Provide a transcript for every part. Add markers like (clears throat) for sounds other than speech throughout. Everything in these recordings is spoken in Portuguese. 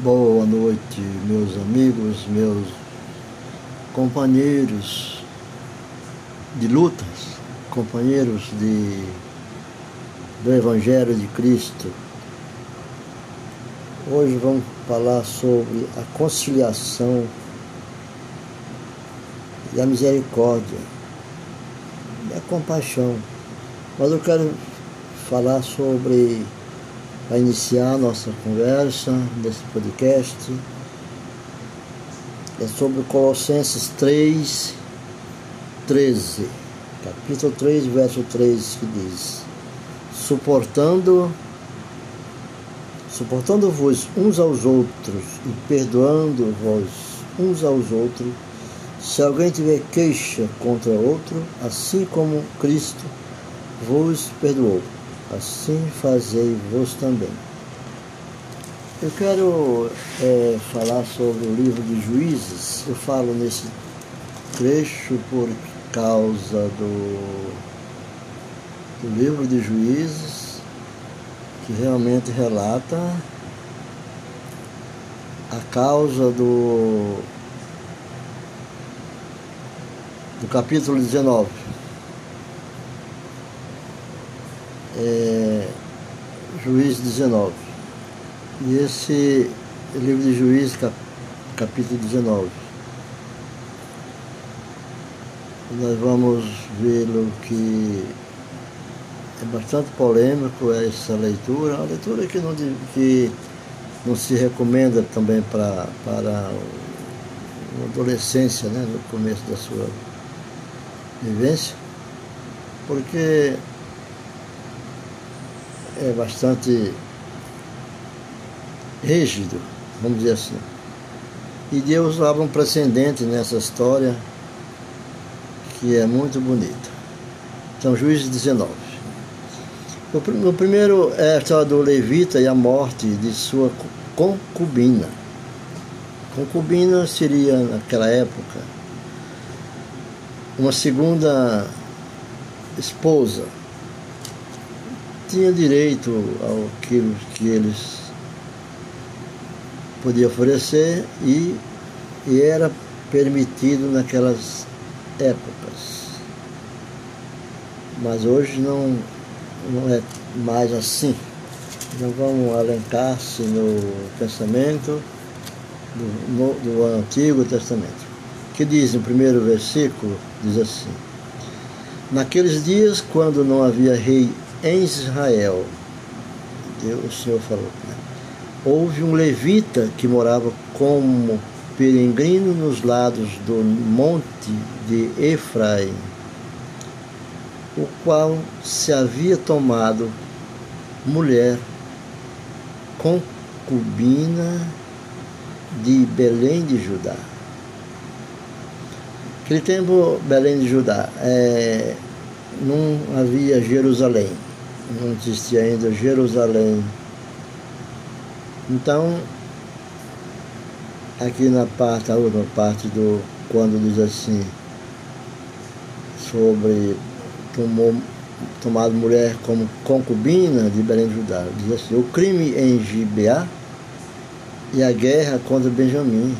Boa noite, meus amigos, meus companheiros de lutas, companheiros de, do Evangelho de Cristo. Hoje vamos falar sobre a conciliação e a misericórdia e a compaixão. Mas eu quero falar sobre para iniciar a nossa conversa nesse podcast. É sobre Colossenses 3, 13. Capítulo 3, verso 3, que diz: Suportando, suportando-vos uns aos outros e perdoando-vos uns aos outros, se alguém tiver queixa contra outro, assim como Cristo vos perdoou assim fazei-vos também. Eu quero é, falar sobre o livro de Juízes. Eu falo nesse trecho por causa do, do livro de Juízes, que realmente relata a causa do, do capítulo 19 é, Juiz 19. E esse livro de Juiz, cap, capítulo 19. Nós vamos ver o que é bastante polêmico essa leitura, uma leitura que não, que não se recomenda também para, para a adolescência, né, no começo da sua vivência, porque é bastante rígido, vamos dizer assim. E Deus dava um precedente nessa história que é muito bonito. Então, Juízes 19. O primeiro é a história do levita e a morte de sua concubina. Concubina seria, naquela época, uma segunda esposa tinha direito ao que, eles podiam oferecer e, e era permitido naquelas épocas. Mas hoje não, não é mais assim. Não vamos alencar-se no pensamento do, no, do Antigo Testamento. Que diz no primeiro versículo, diz assim, Naqueles dias, quando não havia rei em Israel, Deus, o Senhor falou, né? houve um levita que morava como peregrino nos lados do monte de Efraim, o qual se havia tomado mulher concubina de Belém de Judá. Aquele tempo, Belém de Judá, é, não havia Jerusalém não existia ainda Jerusalém. Então, aqui na parte, a última parte do quando diz assim, sobre tomou, tomado mulher como concubina de Belém de Judá, diz assim, o crime em Gibeá e a guerra contra Benjamim.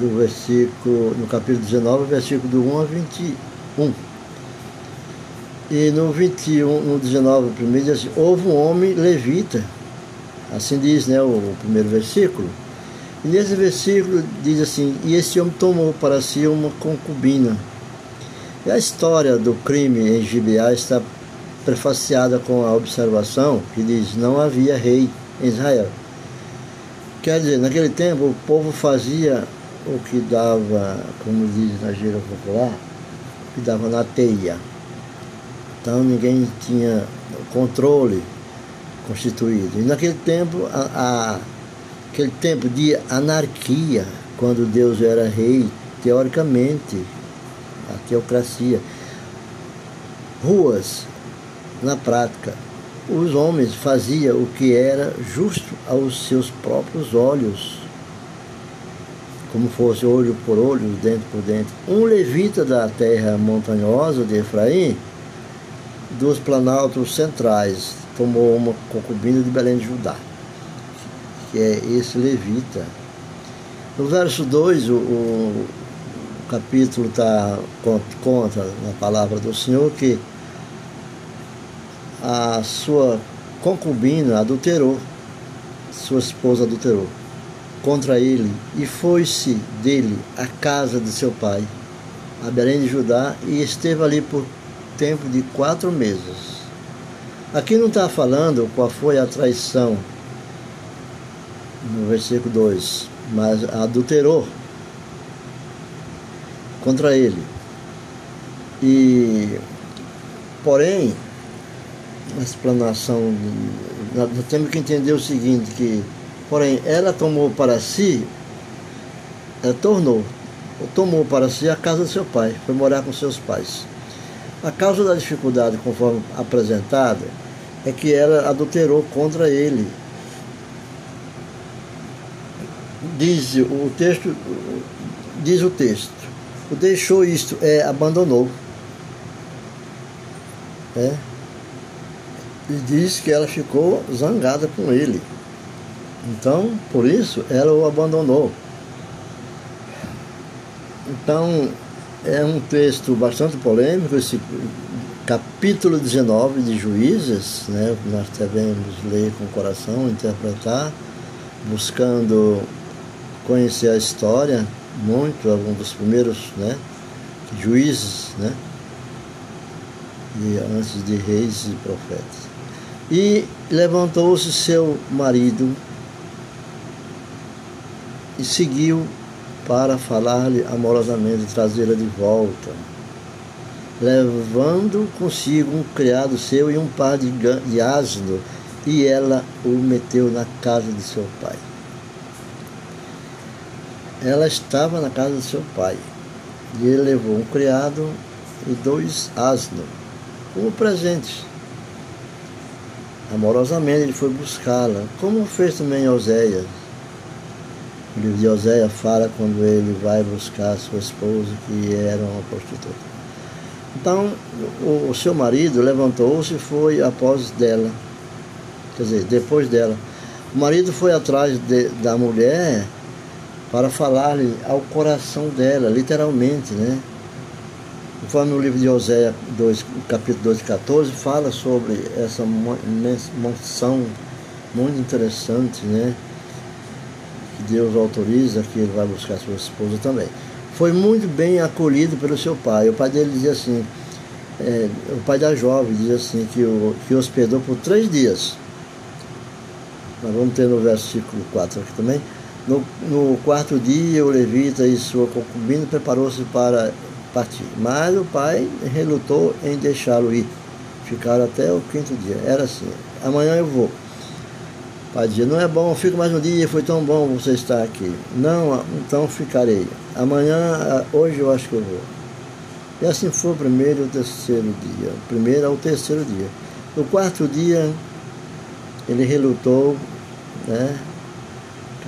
Do versículo, no capítulo 19, versículo do 1 a 21. E no 21, no 19, primeiro diz assim, houve um homem levita, assim diz né, o, o primeiro versículo. E nesse versículo diz assim, e esse homem tomou para si uma concubina. E a história do crime em Gibeá está prefaciada com a observação que diz, não havia rei em Israel. Quer dizer, naquele tempo o povo fazia o que dava, como diz na gíria popular, o que dava na teia. Então ninguém tinha controle constituído. E naquele tempo, a, a, aquele tempo de anarquia, quando Deus era rei, teoricamente, a teocracia, ruas, na prática, os homens faziam o que era justo aos seus próprios olhos, como fosse olho por olho, dente por dente. Um levita da terra montanhosa de Efraim dos planaltos centrais, tomou uma concubina de Belém de Judá. que é esse levita. No verso 2, o, o capítulo tá, conta na palavra do Senhor que a sua concubina adulterou, sua esposa adulterou contra ele e foi-se dele à casa de seu pai, a Belém de Judá, e esteve ali por tempo de quatro meses. Aqui não está falando qual foi a traição, no versículo 2, mas adulterou contra ele. E, porém, a explanação, nós temos que entender o seguinte, que, porém, ela tomou para si, ela tornou, tomou para si a casa do seu pai, foi morar com seus pais. A causa da dificuldade, conforme apresentada, é que ela adulterou contra ele. Diz o texto, diz o texto, o deixou isto é abandonou. É. E diz que ela ficou zangada com ele. Então, por isso, ela o abandonou. Então, é um texto bastante polêmico, esse capítulo 19 de Juízes, né? nós devemos ler com o coração, interpretar, buscando conhecer a história, muito, algum dos primeiros né? juízes, né? E antes de reis e profetas. E levantou-se seu marido e seguiu para falar-lhe amorosamente, trazê-la de volta, levando consigo um criado seu e um par de, de asno, e ela o meteu na casa de seu pai. Ela estava na casa de seu pai, e ele levou um criado e dois asnos, como presentes. Amorosamente ele foi buscá-la, como fez também Oséias o livro de Oséia fala quando ele vai buscar sua esposa, que era uma prostituta. Então, o, o seu marido levantou-se e foi após dela, quer dizer, depois dela. O marido foi atrás de, da mulher para falar-lhe ao coração dela, literalmente, né? Conforme no livro de Oséia 2, capítulo 2, 14, fala sobre essa menção muito interessante, né? Deus autoriza que ele vai buscar sua esposa também. Foi muito bem acolhido pelo seu pai. O pai dele dizia assim, é, o pai da jovem dizia assim, que, o, que hospedou por três dias. Nós vamos ter no versículo 4 aqui também. No, no quarto dia, o levita e sua concubina preparou-se para partir. Mas o pai relutou em deixá-lo ir. Ficaram até o quinto dia. Era assim: amanhã eu vou. Pai dizia, não é bom, fico mais um dia, foi tão bom você estar aqui. Não, então ficarei. Amanhã, hoje eu acho que eu vou. E assim foi o primeiro e o terceiro dia. O primeiro ao terceiro dia. No quarto dia, ele relutou, né?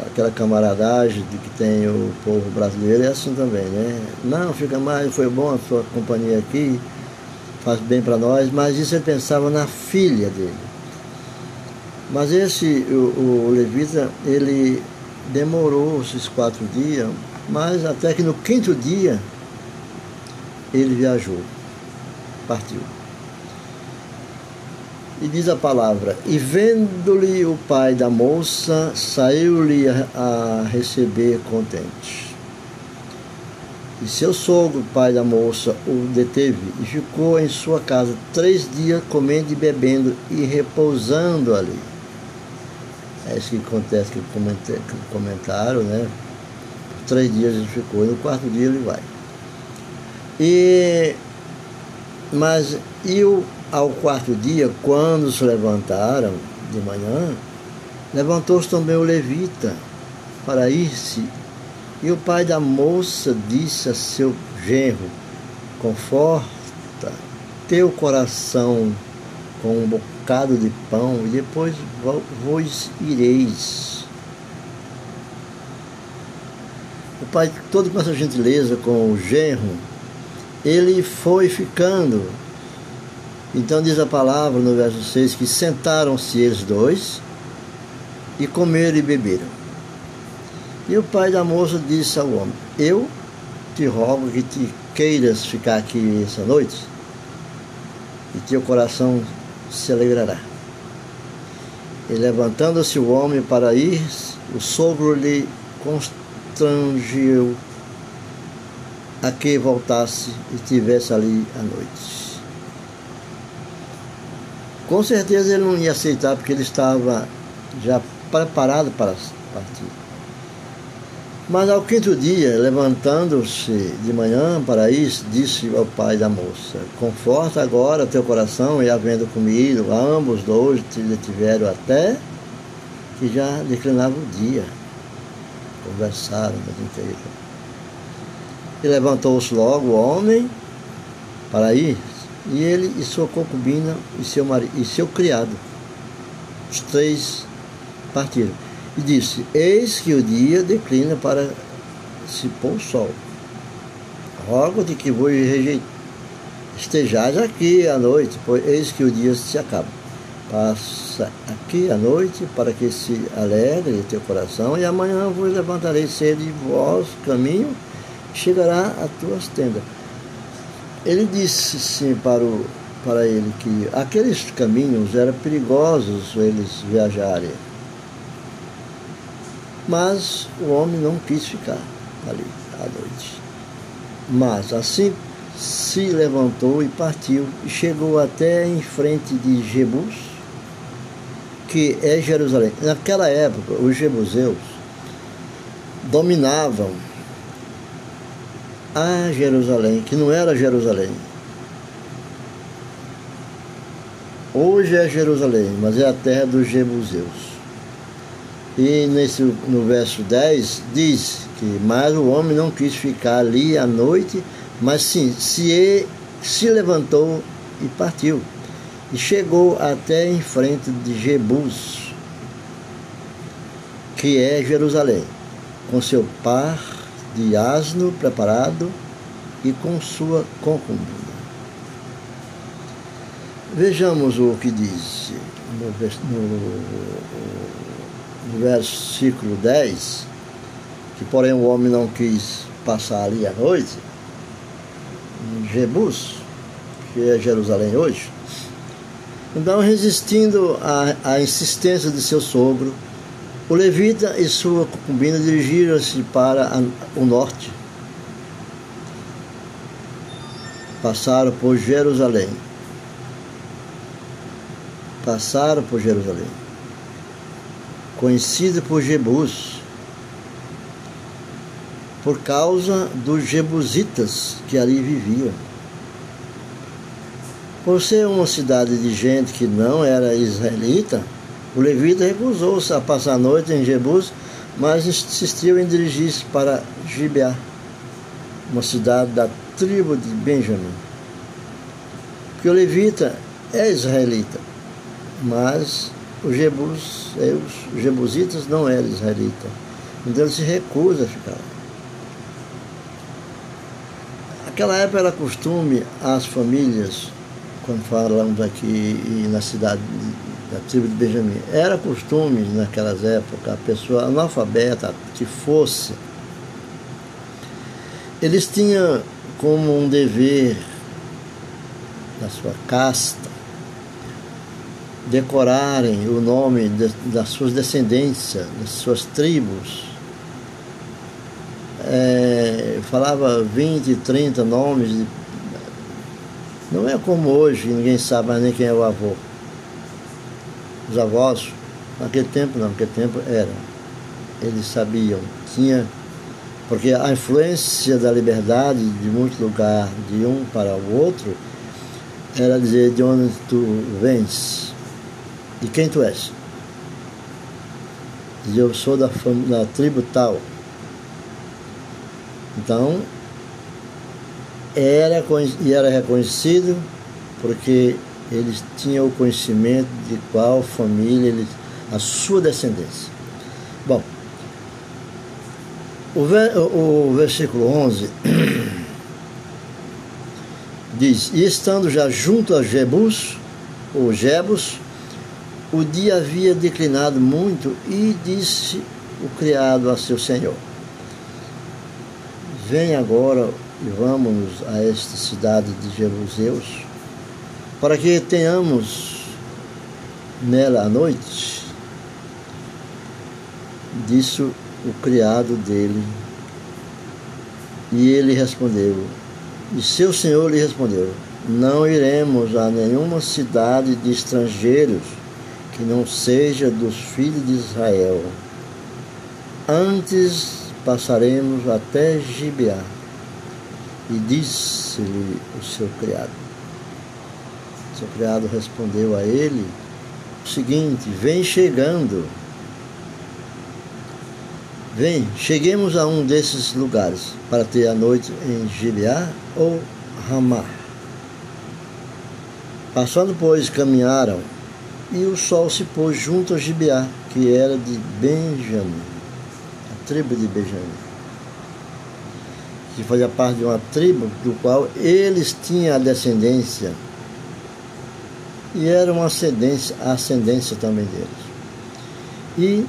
Aquela camaradagem de que tem o povo brasileiro é assim também, né? Não, fica mais, foi bom a sua companhia aqui, faz bem para nós, mas isso ele pensava na filha dele. Mas esse, o, o levita, ele demorou esses quatro dias, mas até que no quinto dia ele viajou, partiu. E diz a palavra: E vendo-lhe o pai da moça, saiu-lhe a, receber contente. E seu sogro, pai da moça, o deteve e ficou em sua casa três dias comendo e bebendo e repousando ali. É isso que acontece que comentaram, né? Por três dias ele ficou, e no quarto dia ele vai. E, mas e o, ao quarto dia, quando se levantaram de manhã, levantou-se também o levita para ir-se. E o pai da moça disse a seu genro: Conforta teu coração com um bocado de pão e depois vos ireis. O pai, todo com essa gentileza com o genro, ele foi ficando. Então diz a palavra no verso 6 que sentaram-se eles dois e comeram e beberam. E o pai da moça disse ao homem: Eu te rogo que te queiras ficar aqui essa noite, e teu coração se alegrará. E levantando-se o homem para ir, o sogro lhe constrangiu a que voltasse e estivesse ali à noite. Com certeza ele não ia aceitar, porque ele estava já preparado para partir. Mas ao quinto dia, levantando-se de manhã para isso, disse ao pai da moça: Conforta agora teu coração e havendo comido, ambos dois tiveram até que já declinava o dia. Conversaram a noite inteira. E levantou-se logo o homem para ir, e ele e sua concubina e seu, marido, e seu criado. Os três partiram e disse: Eis que o dia declina para se pôr o sol. Rogo-te que vos estejais aqui à noite, pois eis que o dia se acaba. Passa aqui à noite para que se alegre teu coração, e amanhã vos levantarei cedo e vosso caminho chegará a tuas tendas. Ele disse sim para, o, para ele que aqueles caminhos eram perigosos eles viajarem mas o homem não quis ficar ali à noite. Mas assim se levantou e partiu e chegou até em frente de Jebus, que é Jerusalém. Naquela época, os jebuseus dominavam a Jerusalém, que não era Jerusalém. Hoje é Jerusalém, mas é a terra dos jebuseus. E nesse, no verso 10 diz que mais o homem não quis ficar ali à noite, mas sim se, se levantou e partiu. E chegou até em frente de Jebus, que é Jerusalém, com seu par de asno preparado e com sua concubina. Vejamos o que diz no, no no versículo 10, que porém o homem não quis passar ali a noite, em Jebus, que é Jerusalém hoje. Então, resistindo à, insistência de seu sogro, o levita e sua concubina dirigiram-se para o norte. Passaram por Jerusalém. Passaram por Jerusalém conhecida por Jebus, por causa dos jebusitas que ali viviam. Por ser uma cidade de gente que não era israelita, o levita recusou-se a passar a noite em Jebus, mas insistiu em dirigir-se para Gibeá, uma cidade da tribo de Benjamim. Porque o levita é israelita, mas os, jebus, é, os jebusitas não eram israelitas. Então ele se recusa a ficar. Naquela época era costume as famílias, quando falamos aqui na cidade da tribo de Benjamim, era costume naquelas épocas, a pessoa analfabeta que fosse, eles tinham como um dever da sua casta decorarem o nome de, das suas descendências, das suas tribos. É, falava 20, 30 nomes. De, não é como hoje, ninguém sabe nem quem é o avô. Os avós, naquele tempo não, naquele tempo era. Eles sabiam, tinha, porque a influência da liberdade de muito lugar, de um para o outro, era dizer de onde tu vens de quem tu és? E eu sou da, da tribo tal. Então, era, e era reconhecido porque eles tinham o conhecimento de qual família, eles, a sua descendência. Bom, o, ver, o versículo 11 (clears throat) diz: E estando já junto a Jebus, ou Jebus, o dia havia declinado muito e disse o criado a seu senhor: Vem agora e vamos a esta cidade de Jeruseus, para que tenhamos nela a noite. Disse o criado dele. E ele respondeu, e seu senhor lhe respondeu: Não iremos a nenhuma cidade de estrangeiros que não seja dos filhos de Israel. Antes passaremos até Gibeá. E disse-lhe o seu criado. O seu criado respondeu a ele o seguinte: Vem chegando. Vem, cheguemos a um desses lugares para ter a noite em Gibeá ou Ramá. Passando, pois, caminharam e o sol se pôs junto a Gibeá, que era de Benjamim tribo de Benjamim, que fazia parte de uma tribo do qual eles tinham a descendência e era uma ascendência, a ascendência também deles. E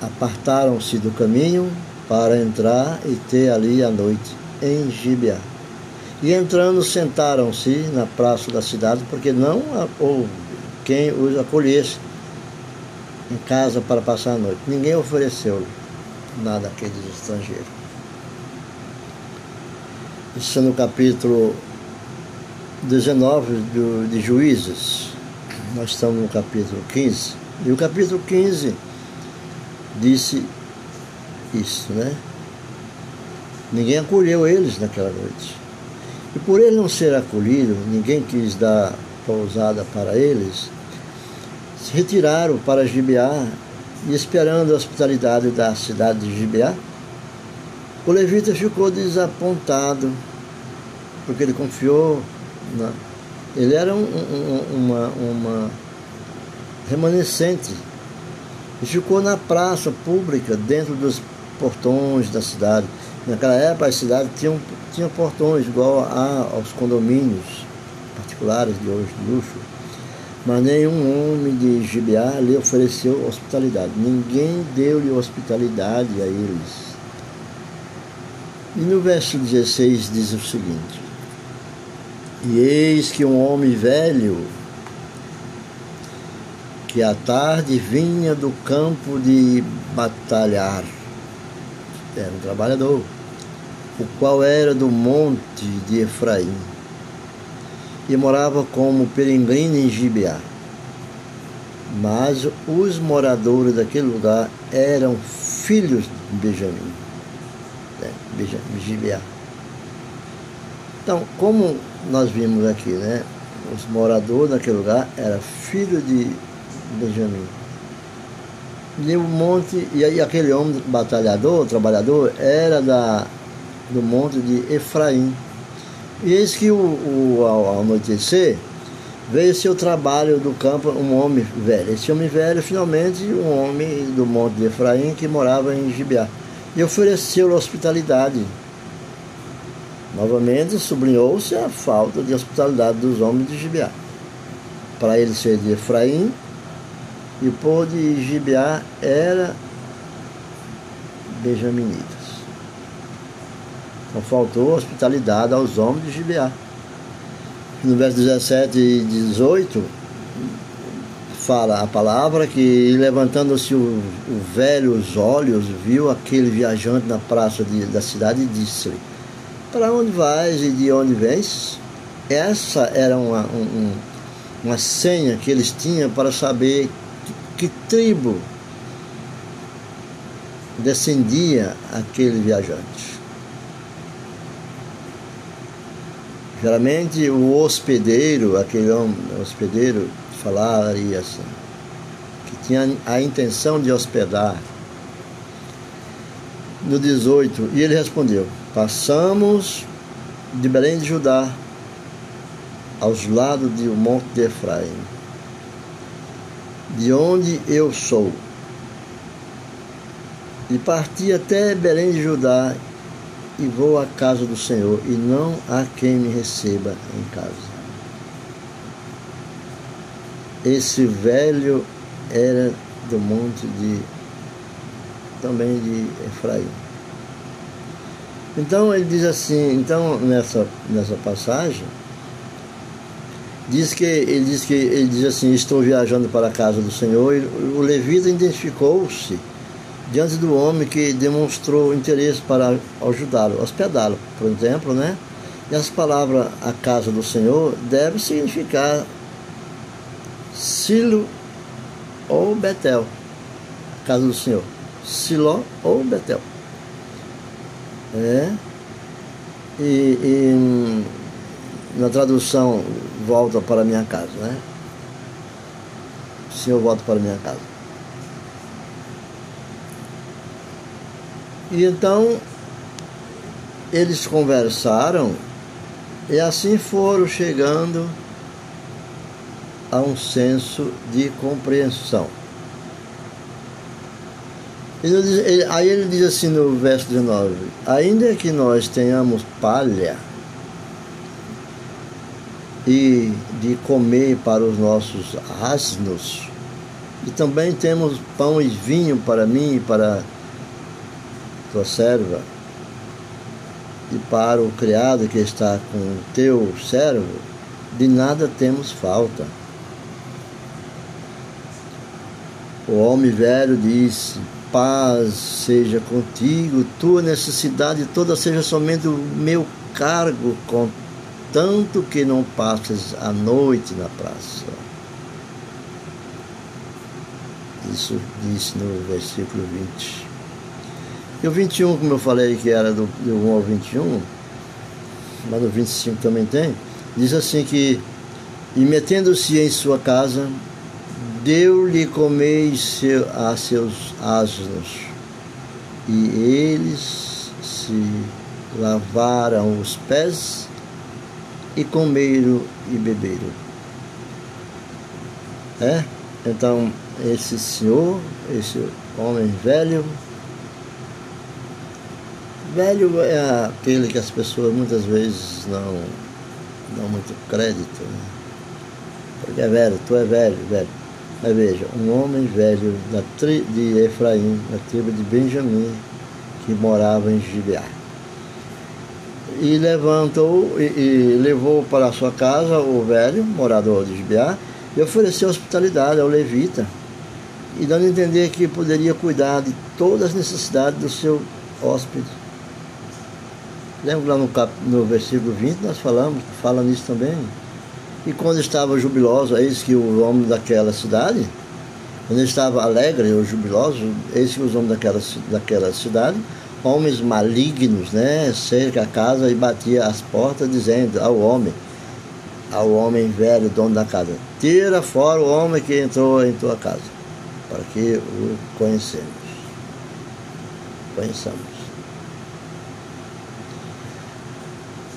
apartaram-se do caminho para entrar e ter ali a noite em Gibeá. E entrando, sentaram-se na praça da cidade, porque não houve quem os acolhesse em casa para passar a noite. Ninguém ofereceu nada àqueles estrangeiros. Isso é no capítulo 19 do, de Juízes. Nós estamos no capítulo 15. E o capítulo 15 disse isso, né? Ninguém acolheu eles naquela noite. E por ele não ser acolhido, ninguém quis dar pousada para eles, se retiraram para Gibeá e esperando a hospitalidade da cidade de Gibeá, o levita ficou desapontado, porque ele confiou na... Ele era um, um, uma, uma remanescente e ficou na praça pública, dentro dos portões da cidade. Naquela época, a cidade tinha, tinha portões igual a, aos condomínios particulares de hoje, de luxo mas nenhum homem de Gibeá lhe ofereceu hospitalidade. Ninguém deu-lhe hospitalidade a eles. E no verso 16 diz o seguinte: E eis que um homem velho, que à tarde vinha do campo de batalhar, era um trabalhador, o qual era do monte de Efraim e morava como peregrino em Gibeá. Mas os moradores daquele lugar eram filhos de Benjamim, né? Gibeá. Então, como nós vimos aqui, né? Os moradores daquele lugar eram filhos de Benjamim. E o monte, e aí aquele homem batalhador, trabalhador, era da, do monte de Efraim. E eis que o, o, ao anoitecer veio seu trabalho do campo um homem velho. Esse homem velho, finalmente, um homem do Monte de Efraim que morava em Gibeá. E ofereceu hospitalidade. Novamente sublinhou-se a falta de hospitalidade dos homens de Gibeá. Para ele ser de Efraim, e o povo de Gibeá era benjaminita. Então faltou hospitalidade aos homens de Gibeá. No verso 17 e 18, fala a palavra que, levantando-se o, o, velho os olhos, viu aquele viajante na praça de, da cidade e disse-lhe: Para onde vais e de onde vens? Essa era uma, um, uma senha que eles tinham para saber que, que tribo descendia aquele viajante. Geralmente o hospedeiro, aquele homem, hospedeiro, falaria assim, que tinha a intenção de hospedar. No 18, e ele respondeu: Passamos de Belém de Judá aos lados do Monte de Efraim, de onde eu sou. E parti até Belém de Judá e vou à casa do Senhor, e não há quem me receba em casa. esse velho era do monte de também de Efraim. Então ele diz assim, então nessa, nessa passagem, diz que ele diz que ele diz assim, estou viajando para a casa do Senhor, e o levita identificou-se diante do homem que demonstrou interesse para ajudá-lo, hospedá-lo, por exemplo, né? E as palavras a casa do Senhor deve significar Silo ou Betel, a casa do Senhor. Siló ou Betel. É. E, e, na tradução volta para minha casa, né? O Senhor volta para minha casa. E então eles conversaram e assim foram chegando a um senso de compreensão. Aí ele diz assim no verso 19: Ainda que nós tenhamos palha e de comer para os nossos asnos, e também temos pão e vinho para mim e para serva, e para o criado que está com o teu servo, de nada temos falta. O homem velho disse: Paz seja contigo, tua necessidade toda seja somente o meu cargo, contanto que não passes a noite na praça. Isso disse no versículo 20. E o 21, como eu falei que era do, do 1 ao 21, mas no 25 também tem, diz assim que, e metendo-se em sua casa, deu-lhe comer seu, a seus asnos, e eles se lavaram os pés e comeram e beberam. É? Então, esse senhor, esse homem velho, Velho é aquele que as pessoas muitas vezes não dão muito crédito. Né? Porque é velho, tu é velho, velho. Mas veja, um homem velho da tri, de Efraim, da tribo de Benjamim, que morava em Gibeá. E levantou e, e levou para sua casa o velho, morador de Gibeá, e ofereceu hospitalidade ao levita, e dando a entender que poderia cuidar de todas as necessidades do seu hóspede. Lembra lá no, cap, no versículo 20, nós falamos, fala nisso também. E quando estava jubiloso, eis que o homem daquela cidade, quando estava alegre ou jubiloso, eis que os homens daquela, daquela cidade, homens malignos, né, cerca a casa e batia as portas, dizendo ao homem, ao homem velho, dono da casa, tira fora o homem que entrou em tua casa, para que o conhecemos. Conheçamos.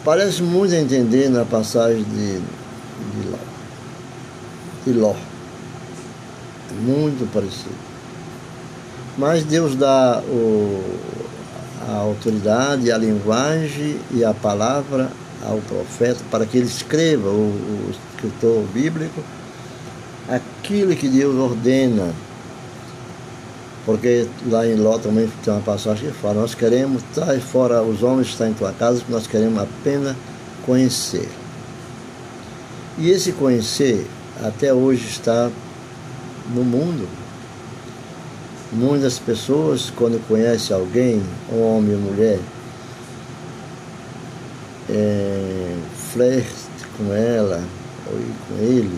Parece muito entender na passagem de, de Ló. De Ló. Muito parecido. Mas Deus dá o, a autoridade, a linguagem e a palavra ao profeta para que ele escreva, o, o escritor bíblico, aquilo que Deus ordena porque lá em Ló também tem uma passagem que fala, nós queremos, traz fora os homens que estão em tua casa, nós queremos apenas conhecer. E esse conhecer até hoje está no mundo. Muitas pessoas, quando conhecem alguém, um homem ou mulher, é, flerte com ela ou com ele.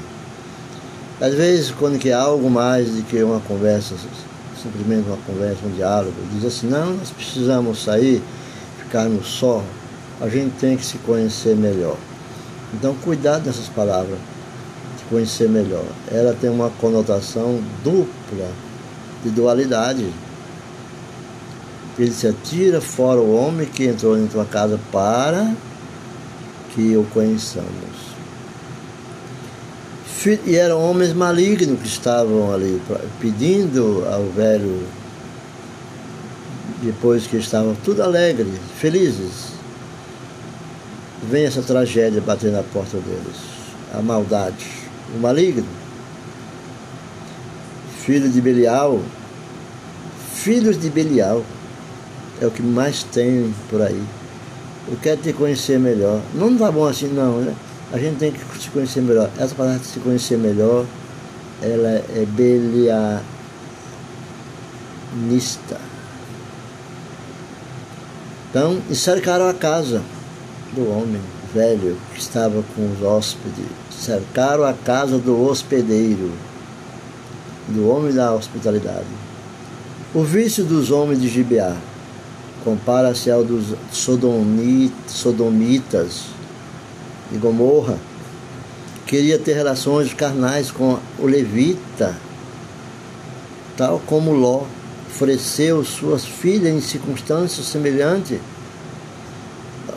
Às vezes, quando quer algo mais do que uma conversa simplesmente uma conversa, um diálogo, diz assim, não, nós precisamos sair, ficarmos só, a gente tem que se conhecer melhor. Então, cuidado dessas palavras, de conhecer melhor. Ela tem uma conotação dupla, de dualidade. Ele se atira fora o homem que entrou em tua casa para que o conheçamos. E eram homens malignos que estavam ali pedindo ao velho, depois que estavam tudo alegres, felizes. Vem essa tragédia bater na porta deles. A maldade, o maligno. filho de Belial, filhos de Belial, é o que mais tem por aí. Eu quero te conhecer melhor. Não está bom assim, não, né? A gente tem que se conhecer melhor. Essa palavra se conhecer melhor, ela é belianista. Então, cercaram a casa do homem velho que estava com os hóspedes. Cercaram a casa do hospedeiro, do homem da hospitalidade. O vício dos homens de Gibeá compara-se ao dos sodomitas de Gomorra. Queria ter relações carnais com o levita, tal como Ló ofereceu suas filhas em circunstâncias semelhantes.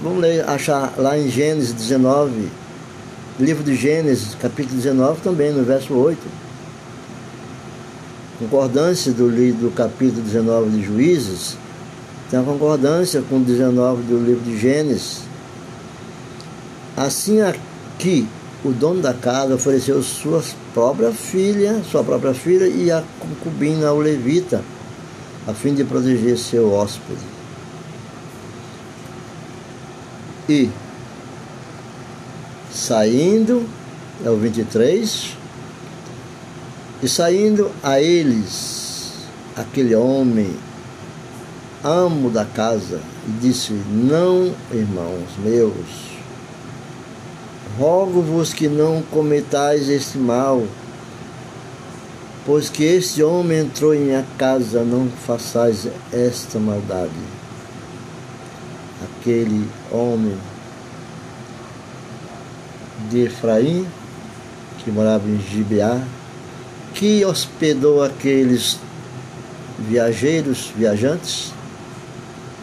Vamos ler, achar lá em Gênesis 19, livro de Gênesis, capítulo 19, também no verso 8. Concordância do, do capítulo 19 de Juízes, tem a concordância com o 19 do livro de Gênesis. Assim aqui, o dono da casa ofereceu sua própria filha, sua própria filha e a concubina ao levita, a fim de proteger seu hóspede. E saindo, é o 23, e saindo a eles, aquele homem amo da casa, e disse: Não, irmãos meus, rogo-vos que não cometais este mal, pois que este homem entrou em minha casa, não façais esta maldade. Aquele homem de Efraim, que morava em Gibeá, que hospedou aqueles viajeiros, viajantes,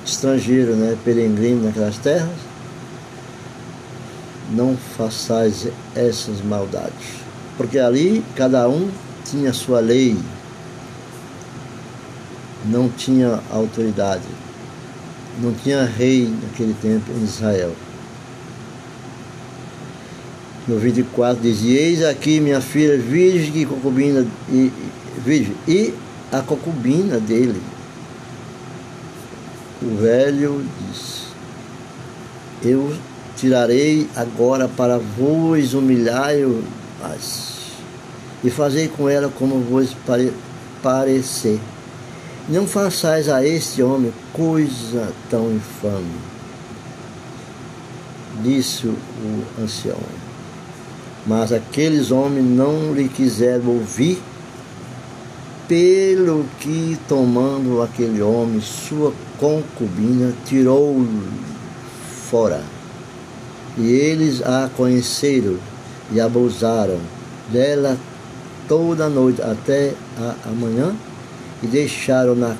estrangeiro, né, peregrino naquelas terras, não façais essas maldades. Porque ali cada um tinha sua lei, não tinha autoridade, não tinha rei naquele tempo em Israel. No 24 dizia, eis aqui minha filha virgem e concubina, e, virgem, e a concubina dele, o velho disse: Eu tirarei agora para vos humilhar e fazei com ela como vos pare, parecer. Não façais a este homem coisa tão infame, disse o ancião. Mas aqueles homens não lhe quiseram ouvir pelo que, tomando aquele homem sua concubina, tirou fora. E eles a conheceram e abusaram dela toda a noite até a amanhã e deixaram-na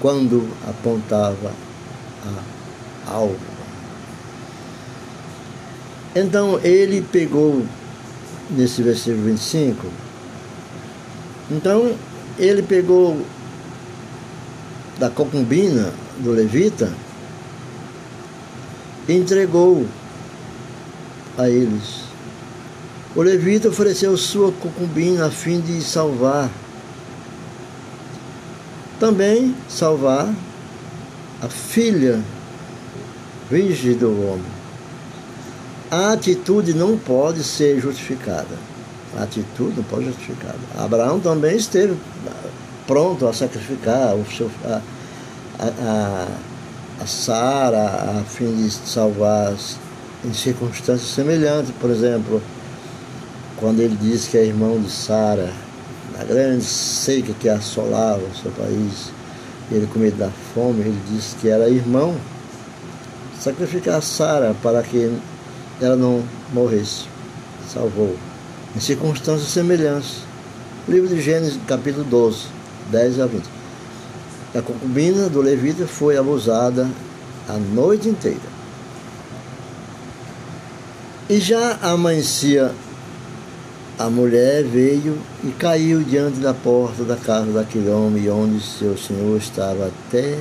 quando apontava a alva. Então ele pegou, nesse versículo 25, então ele pegou da concubina do levita e entregou a eles. O levita ofereceu sua concubina a fim de salvar, também salvar a filha virgem do homem. A atitude não pode ser justificada a atitude não pode justificar. Abraão também esteve pronto a sacrificar o seu, a, a, a Sara a fim de salvar em circunstâncias semelhantes. Por exemplo, quando ele disse que é irmão de Sara, na grande seca que assolava o seu país, ele com medo da fome, ele disse que era irmão. Sacrificar Sara para que ela não morresse. Salvou em circunstâncias semelhantes. Livro de Gênesis, capítulo 12, 10 a 20. A concubina do levita foi abusada a noite inteira. E já amanhecia, a mulher veio e caiu diante da porta da casa daquele homem onde seu senhor estava até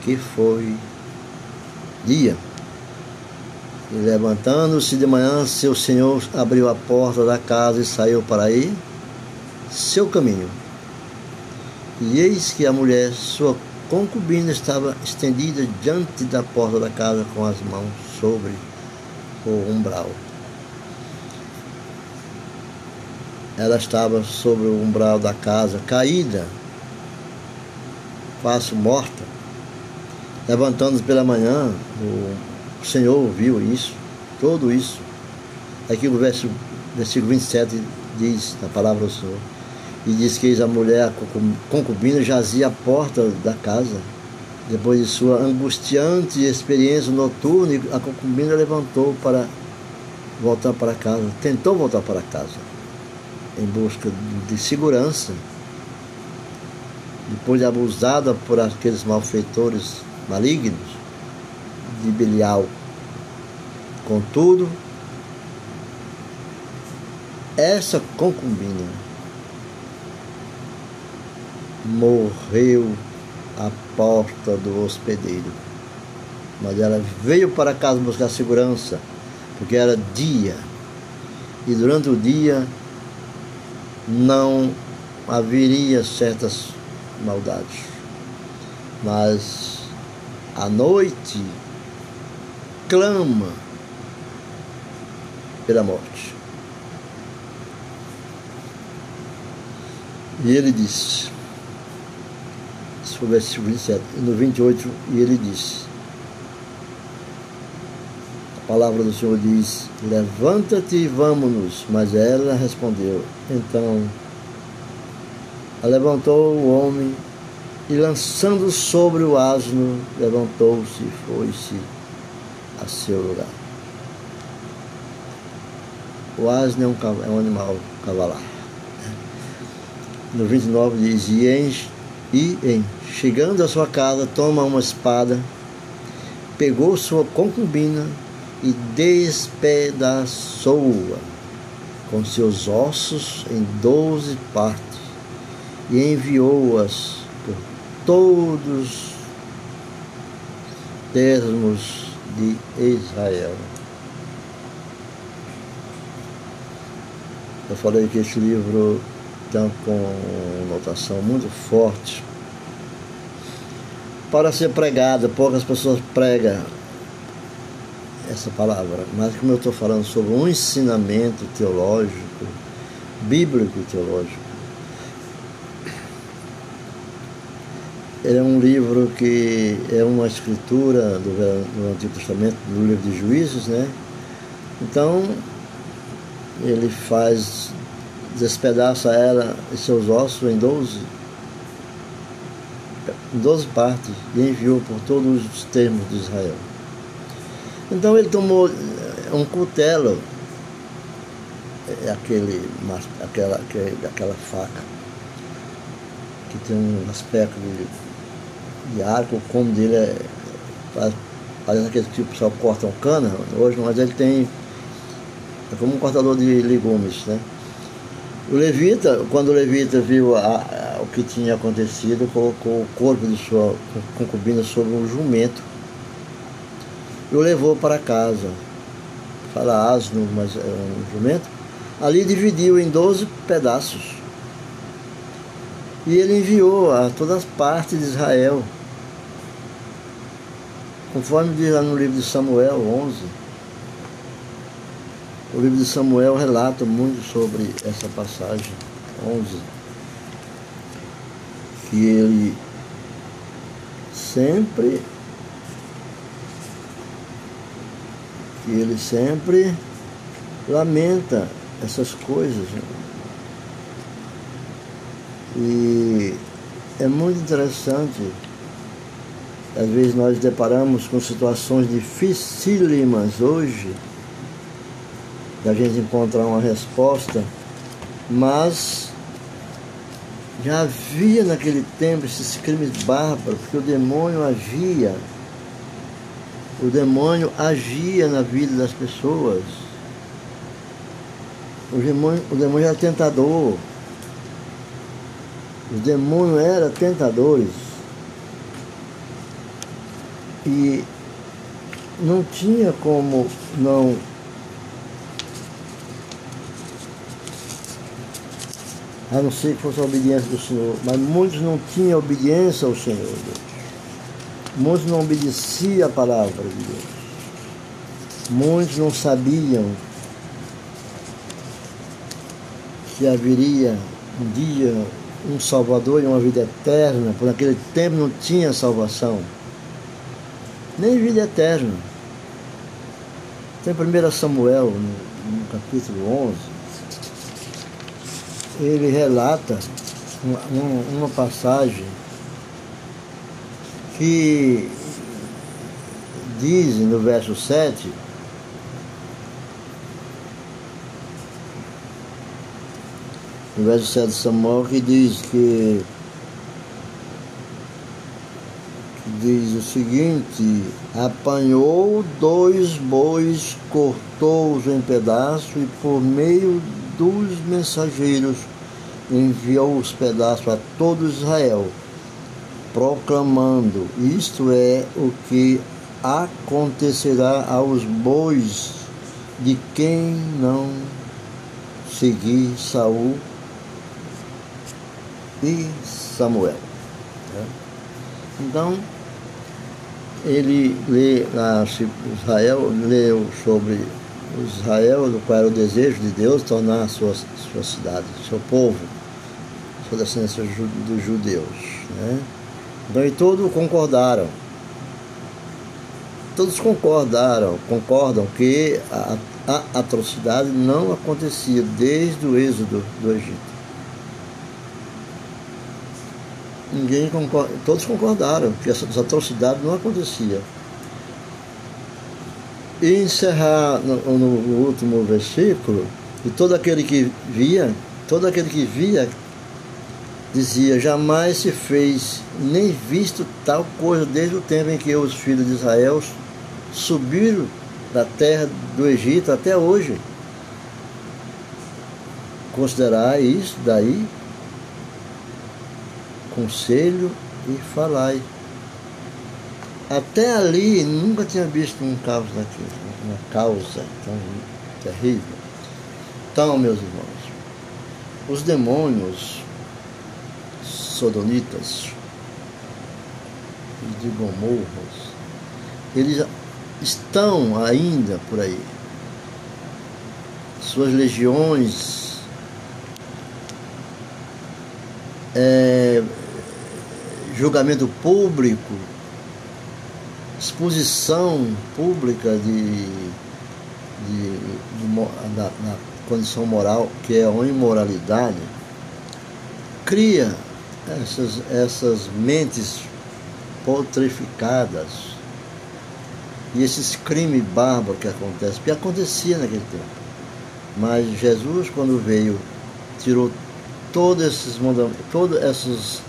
que foi dia. E levantando-se de manhã, seu senhor abriu a porta da casa e saiu para ir seu caminho. E eis que a mulher, sua concubina, estava estendida diante da porta da casa com as mãos sobre o umbral. Ela estava sobre o umbral da casa, caída, face morta. Levantando pela manhã, o Senhor ouviu isso, tudo isso. Aqui o verso, versículo 27 diz, na palavra do Senhor, e diz que a mulher, a concubina, jazia à porta da casa. Depois de sua angustiante experiência noturna, a concubina levantou para voltar para casa, tentou voltar para casa, em busca de segurança. Depois de abusada por aqueles malfeitores malignos de Belial. Contudo, essa concubina morreu à porta do hospedeiro. Mas ela veio para casa buscar segurança, porque era dia. E durante o dia não haveria certas maldades. Mas à noite clama pela morte. E ele disse, o versículo 27, no 28, e ele disse, a palavra do Senhor diz, levanta-te e vamos-nos. Mas ela respondeu, então, levantou o homem e lançando sobre o asno, levantou-se e foi-se a seu lugar. O asno é um, é um animal cavalar no 29 diz: E em, e em chegando à sua casa, toma uma espada, pegou sua concubina e despedaçou-a com seus ossos em doze partes e enviou-as por todos termos de Israel. Eu falei que esse livro então com notação muito forte. Para ser pregada, poucas pessoas pregam essa palavra, mas como eu estou falando sobre um ensinamento teológico, bíblico teológico, é um livro que é uma escritura do, do Antigo Testamento, do livro de Juízes, né? Então, ele faz despedaça ela e seus ossos em doze, em doze partes e enviou por todos os termos de Israel. Então ele tomou eh, um cutelo, é aquele, aquela, aquela faca, que tem um aspecto de, de arco, como dele é, faz, faz aquele tipo só cortam cana hoje, mas ele tem, é como um cortador de legumes, né? O levita, quando o levita viu a, a, o que tinha acontecido, colocou o corpo de sua concubina sobre um jumento e o levou para casa. Fala asno, mas é um jumento. Ali dividiu em 12 pedaços. E ele enviou a todas as partes de Israel, conforme diz lá no livro de Samuel 11 o livro de Samuel relata muito sobre essa passagem 11, que ele sempre que ele sempre lamenta essas coisas. Né? E é muito interessante. Às vezes nós deparamos com situações dificílimas hoje da gente encontrar uma resposta, mas já havia naquele tempo esses crimes bárbaros, porque o demônio agia, o demônio agia na vida das pessoas. O demônio, o demônio era tentador. Os demônios eram tentadores. E não tinha como não a não ser que fosse a obediência do Senhor. Mas muitos não tinham obediência ao Senhor. Muitos não obedeciam a palavra de Deus. Muitos não sabiam que haveria um dia um Salvador e uma vida eterna. Por aquele tempo não tinha salvação, nem vida eterna. Tem 1 Samuel, no, no capítulo 11, ele relata uma, uma passagem que diz no verso 7 no verso 7 de Samuel que diz que, que diz o seguinte, apanhou dois bois, cortou-os em pedaços e por meio dos mensageiros enviou os pedaços a todo Israel, proclamando: Isto é o que acontecerá aos bois de quem não seguir Saul e Samuel. Né? Então, ele lê Israel, leu sobre Israel, qual era o desejo de Deus tornar a sua, sua cidade, seu povo, sua descendência dos judeus. Né? Então, e todos concordaram. Todos concordaram, concordam que a, a atrocidade não acontecia desde o êxodo do Egito. ninguém concorda, todos concordaram que essas atrocidades não aconteciam. E encerrar no, no, último versículo, e todo aquele que via, todo aquele que via, dizia, jamais se fez nem visto tal coisa desde o tempo em que os filhos de Israel subiram da terra do Egito até hoje. Considerar isso daí conselho e falai. Até ali nunca tinha visto um caos daquele, uma causa tão terrível. Então, meus irmãos, os demônios sodonitas de Gomorras, eles estão ainda por aí. Suas legiões é, julgamento público, exposição pública de, de, de da, da condição moral, que é a imoralidade, cria essas, essas mentes putrificadas e esses crimes bárbaros que acontecem, que acontecia naquele tempo. Mas Jesus, quando veio, tirou todos esses mandamentos, todas essas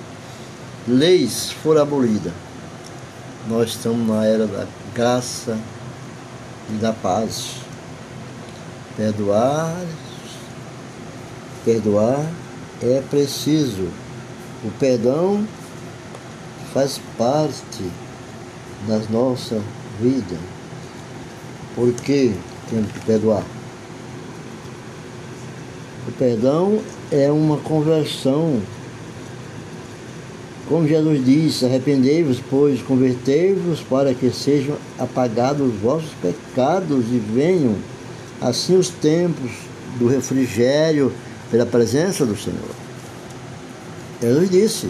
leis foram abolidas. Nós estamos na era da graça e da paz. Perdoar, perdoar é preciso. O perdão faz parte da nossa vida. Por que temos que perdoar? O perdão é uma conversão como Jesus disse, arrependei-vos, pois convertei-vos para que sejam apagados os vossos pecados e venham assim os tempos do refrigério pela presença do Senhor. Jesus disse.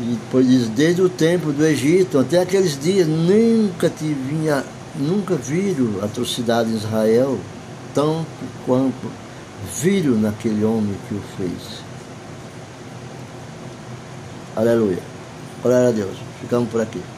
E depois diz, desde o tempo do Egito até aqueles dias nunca te vinha, nunca viram atrocidade em Israel, tanto quanto viram naquele homem que o fez. Aleluia. Glória a Deus. Ficamos por aqui.